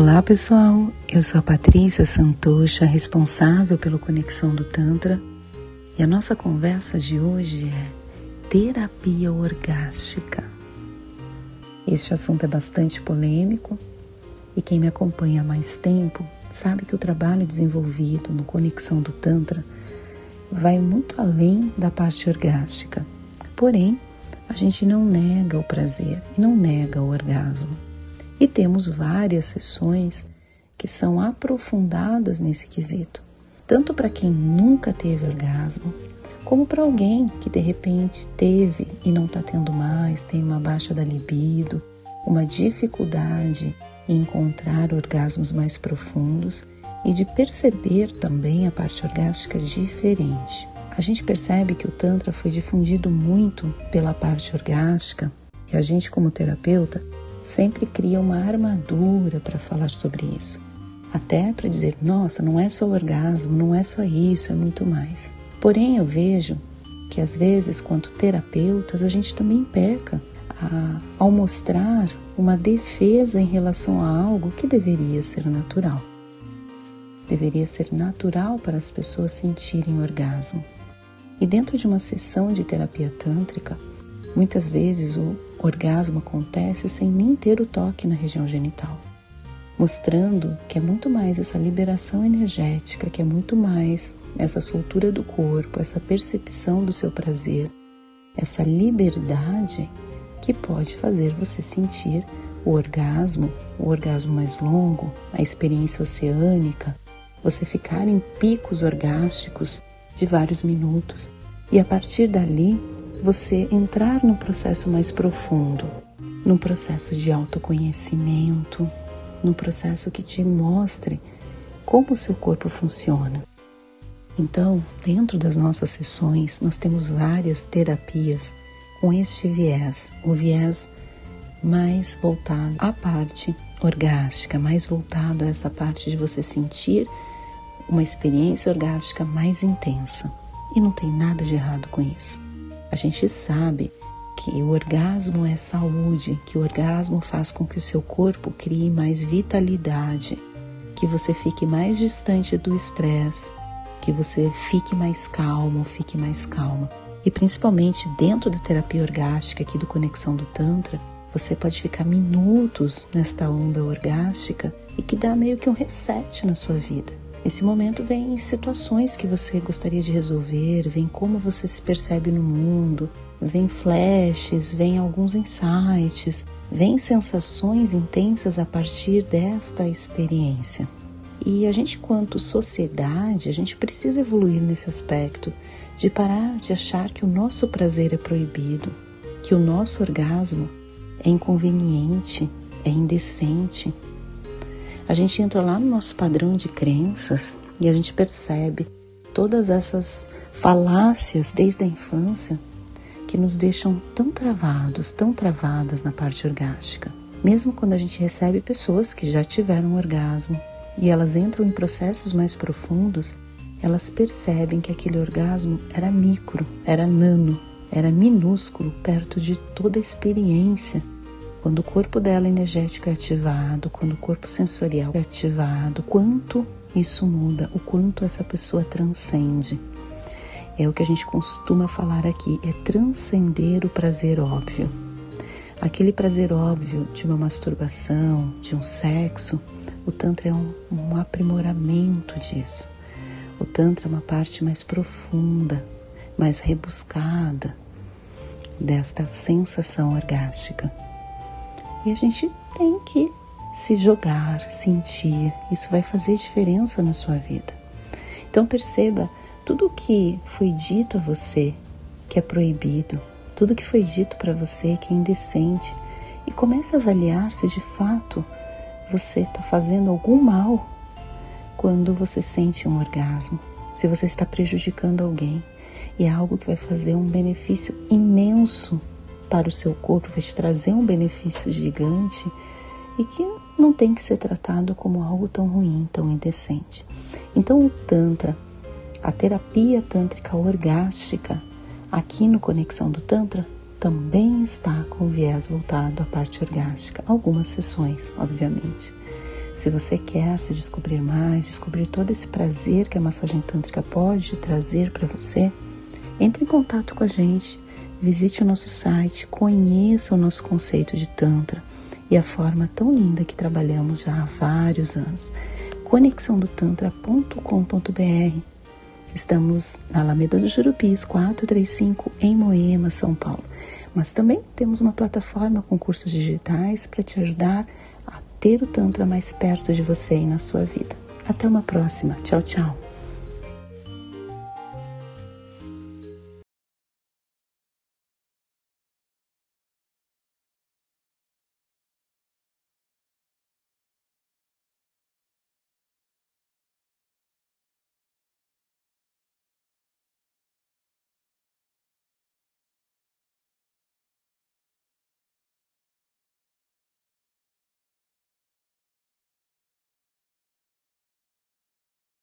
Olá pessoal, eu sou a Patrícia Santocha, responsável pelo Conexão do Tantra, e a nossa conversa de hoje é terapia orgástica. Este assunto é bastante polêmico e quem me acompanha há mais tempo sabe que o trabalho desenvolvido no Conexão do Tantra vai muito além da parte orgástica. Porém, a gente não nega o prazer e não nega o orgasmo. E temos várias sessões que são aprofundadas nesse quesito, tanto para quem nunca teve orgasmo, como para alguém que de repente teve e não está tendo mais, tem uma baixa da libido, uma dificuldade em encontrar orgasmos mais profundos e de perceber também a parte orgástica diferente. A gente percebe que o Tantra foi difundido muito pela parte orgástica e a gente, como terapeuta, sempre cria uma armadura para falar sobre isso. Até para dizer, nossa, não é só orgasmo, não é só isso, é muito mais. Porém, eu vejo que às vezes, quanto terapeutas, a gente também peca a, ao mostrar uma defesa em relação a algo que deveria ser natural. Deveria ser natural para as pessoas sentirem orgasmo. E dentro de uma sessão de terapia tântrica, muitas vezes o orgasmo acontece sem nem ter o toque na região genital, mostrando que é muito mais essa liberação energética, que é muito mais essa soltura do corpo, essa percepção do seu prazer, essa liberdade que pode fazer você sentir o orgasmo, o orgasmo mais longo, a experiência oceânica, você ficar em picos orgásticos de vários minutos. E a partir dali você entrar num processo mais profundo, num processo de autoconhecimento, num processo que te mostre como o seu corpo funciona. Então, dentro das nossas sessões, nós temos várias terapias com este viés, o viés mais voltado à parte orgástica, mais voltado a essa parte de você sentir uma experiência orgástica mais intensa. E não tem nada de errado com isso. A gente sabe que o orgasmo é saúde, que o orgasmo faz com que o seu corpo crie mais vitalidade, que você fique mais distante do estresse, que você fique mais calmo, fique mais calma. E principalmente dentro da terapia orgástica aqui do Conexão do Tantra, você pode ficar minutos nesta onda orgástica e que dá meio que um reset na sua vida. Nesse momento vem situações que você gostaria de resolver, vem como você se percebe no mundo, vem flashes, vem alguns insights, vem sensações intensas a partir desta experiência. E a gente, quanto sociedade, a gente precisa evoluir nesse aspecto de parar de achar que o nosso prazer é proibido, que o nosso orgasmo é inconveniente, é indecente, a gente entra lá no nosso padrão de crenças e a gente percebe todas essas falácias desde a infância que nos deixam tão travados, tão travadas na parte orgástica. Mesmo quando a gente recebe pessoas que já tiveram orgasmo e elas entram em processos mais profundos, elas percebem que aquele orgasmo era micro, era nano, era minúsculo perto de toda a experiência quando o corpo dela energético é ativado, quando o corpo sensorial é ativado, quanto isso muda, o quanto essa pessoa transcende. É o que a gente costuma falar aqui, é transcender o prazer óbvio. Aquele prazer óbvio de uma masturbação, de um sexo, o Tantra é um, um aprimoramento disso. O Tantra é uma parte mais profunda, mais rebuscada desta sensação orgástica. E a gente tem que se jogar, sentir. Isso vai fazer diferença na sua vida. Então perceba tudo que foi dito a você que é proibido, tudo que foi dito para você que é indecente e comece a avaliar se de fato você está fazendo algum mal quando você sente um orgasmo, se você está prejudicando alguém e é algo que vai fazer um benefício imenso para o seu corpo, vai te trazer um benefício gigante e que não tem que ser tratado como algo tão ruim, tão indecente. Então, o Tantra, a terapia tântrica orgástica, aqui no Conexão do Tantra, também está com viés voltado à parte orgástica. Algumas sessões, obviamente. Se você quer se descobrir mais, descobrir todo esse prazer que a massagem tântrica pode trazer para você, entre em contato com a gente, visite o nosso site, conheça o nosso conceito de Tantra e a forma tão linda que trabalhamos já há vários anos. conexãodotantra.com.br Estamos na Alameda do Jurupis 435 em Moema, São Paulo. Mas também temos uma plataforma com cursos digitais para te ajudar a ter o Tantra mais perto de você e na sua vida. Até uma próxima. Tchau, tchau.